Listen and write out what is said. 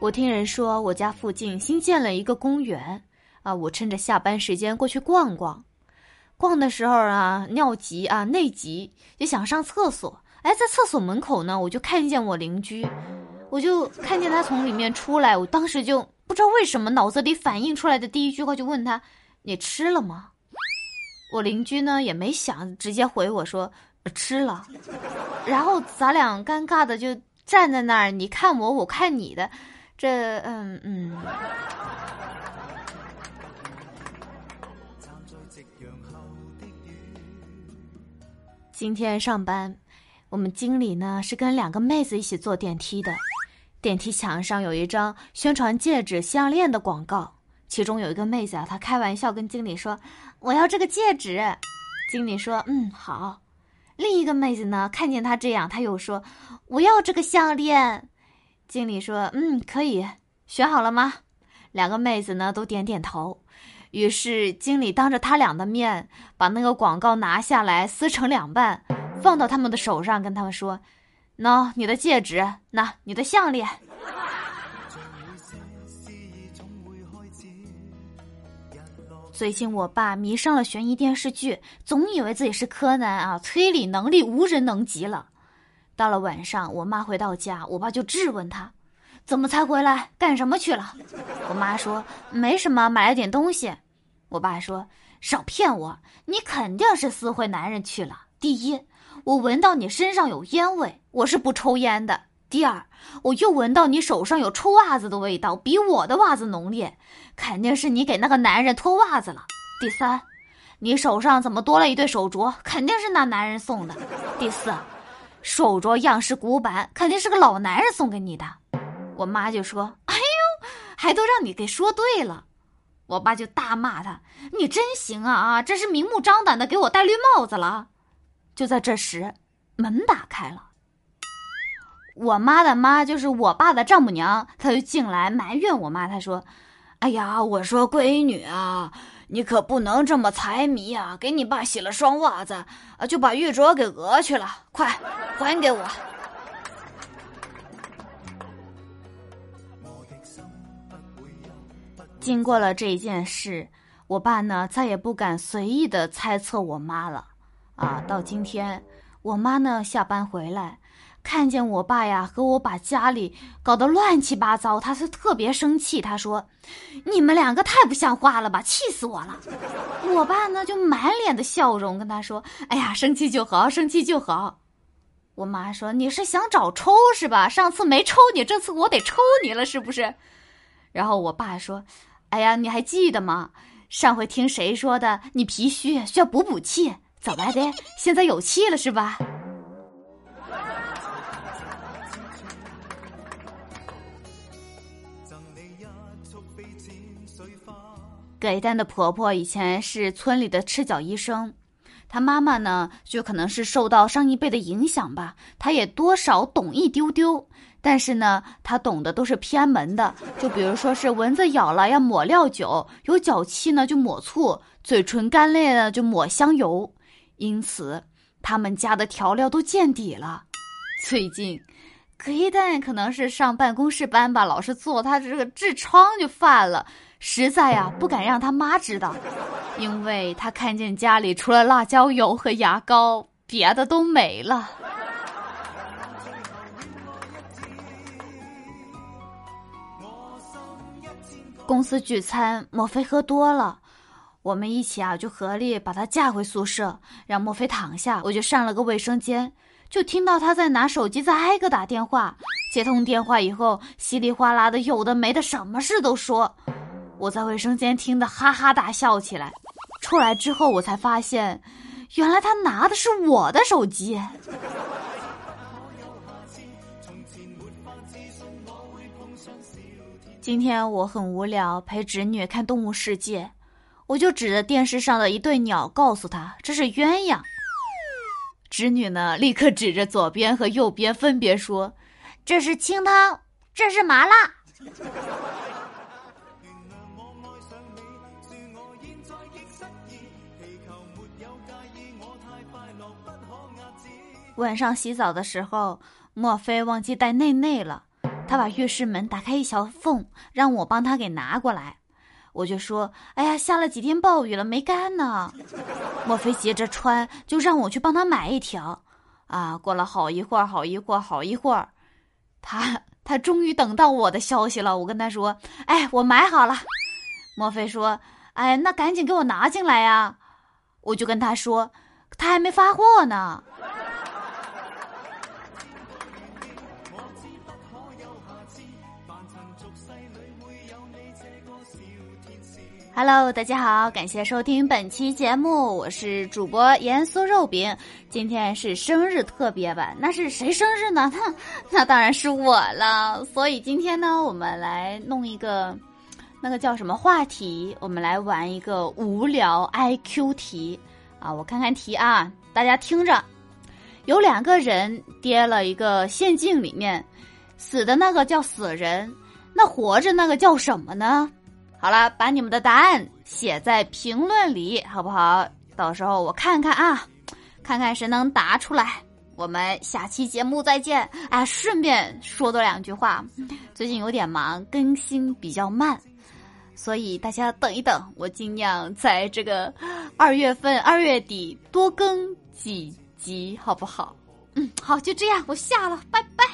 我听人说我家附近新建了一个公园，啊，我趁着下班时间过去逛逛。逛的时候啊，尿急啊，内急，就想上厕所。哎，在厕所门口呢，我就看见我邻居，我就看见他从里面出来，我当时就不知道为什么脑子里反应出来的第一句话就问他：“你吃了吗？”我邻居呢也没想，直接回我说：“吃了。”然后咱俩尴尬的就站在那儿，你看我，我看你的，这嗯嗯。今天上班，我们经理呢是跟两个妹子一起坐电梯的。电梯墙上有一张宣传戒指、项链的广告，其中有一个妹子啊，她开玩笑跟经理说：“我要这个戒指。”经理说：“嗯，好。”另一个妹子呢，看见他这样，他又说：“我要这个项链。”经理说：“嗯，可以，选好了吗？”两个妹子呢都点点头。于是，经理当着他俩的面把那个广告拿下来，撕成两半，放到他们的手上，跟他们说：“喏，你的戒指，那你的项链。”最近我爸迷上了悬疑电视剧，总以为自己是柯南啊，推理能力无人能及了。到了晚上，我妈回到家，我爸就质问她。怎么才回来？干什么去了？我妈说没什么，买了点东西。我爸说少骗我，你肯定是私会男人去了。第一，我闻到你身上有烟味，我是不抽烟的。第二，我又闻到你手上有臭袜子的味道，比我的袜子浓烈，肯定是你给那个男人脱袜子了。第三，你手上怎么多了一对手镯？肯定是那男人送的。第四，手镯样式古板，肯定是个老男人送给你的。我妈就说：“哎呦，还都让你给说对了。”我爸就大骂他：“你真行啊啊！这是明目张胆的给我戴绿帽子了。”就在这时，门打开了。我妈的妈就是我爸的丈母娘，她就进来埋怨我妈，她说：“哎呀，我说闺女啊，你可不能这么财迷啊！给你爸洗了双袜子啊，就把玉镯给讹去了，快还给我。”经过了这件事，我爸呢再也不敢随意的猜测我妈了。啊，到今天，我妈呢下班回来，看见我爸呀和我把家里搞得乱七八糟，他是特别生气。他说：“你们两个太不像话了吧，气死我了！”我爸呢就满脸的笑容跟他说：“哎呀，生气就好，生气就好。”我妈说：“你是想找抽是吧？上次没抽你，这次我得抽你了，是不是？”然后我爸说。哎呀，你还记得吗？上回听谁说的？你脾虚，需要补补气。怎么的？现在有气了是吧？葛一丹的婆婆以前是村里的赤脚医生，她妈妈呢，就可能是受到上一辈的影响吧，她也多少懂一丢丢。但是呢，他懂的都是偏门的，就比如说是蚊子咬了要抹料酒，有脚气呢就抹醋，嘴唇干裂了就抹香油。因此，他们家的调料都见底了。最近，葛一蛋可能是上办公室班吧，老是做，他这个痔疮就犯了，实在呀不敢让他妈知道，因为他看见家里除了辣椒油和牙膏，别的都没了。公司聚餐，莫非喝多了？我们一起啊，就合力把他架回宿舍，让莫非躺下。我就上了个卫生间，就听到他在拿手机在挨个打电话。接通电话以后，稀里哗啦的，有的没的，什么事都说。我在卫生间听得哈哈大笑起来。出来之后，我才发现，原来他拿的是我的手机。今天我很无聊，陪侄女看《动物世界》，我就指着电视上的一对鸟，告诉她这是鸳鸯。侄女呢，立刻指着左边和右边，分别说：“这是清汤，这是麻辣。”晚上洗澡的时候，莫非忘记带内内了？他把浴室门打开一小缝，让我帮他给拿过来。我就说：“哎呀，下了几天暴雨了，没干呢。”莫非急着穿，就让我去帮他买一条。啊，过了好一会儿，好一会儿，好一会儿，他他终于等到我的消息了。我跟他说：“哎，我买好了。”莫非说：“哎，那赶紧给我拿进来呀！”我就跟他说：“他还没发货呢。” Hello，大家好，感谢收听本期节目，我是主播盐酥肉饼。今天是生日特别版，那是谁生日呢？那 那当然是我了。所以今天呢，我们来弄一个那个叫什么话题？我们来玩一个无聊 IQ 题啊！我看看题啊，大家听着，有两个人跌了一个陷阱里面，死的那个叫死人，那活着那个叫什么呢？好了，把你们的答案写在评论里，好不好？到时候我看看啊，看看谁能答出来。我们下期节目再见。哎，顺便说多两句话，最近有点忙，更新比较慢，所以大家等一等，我尽量在这个 二月份二月底多更几集，好不好？嗯，好，就这样，我下了，拜拜。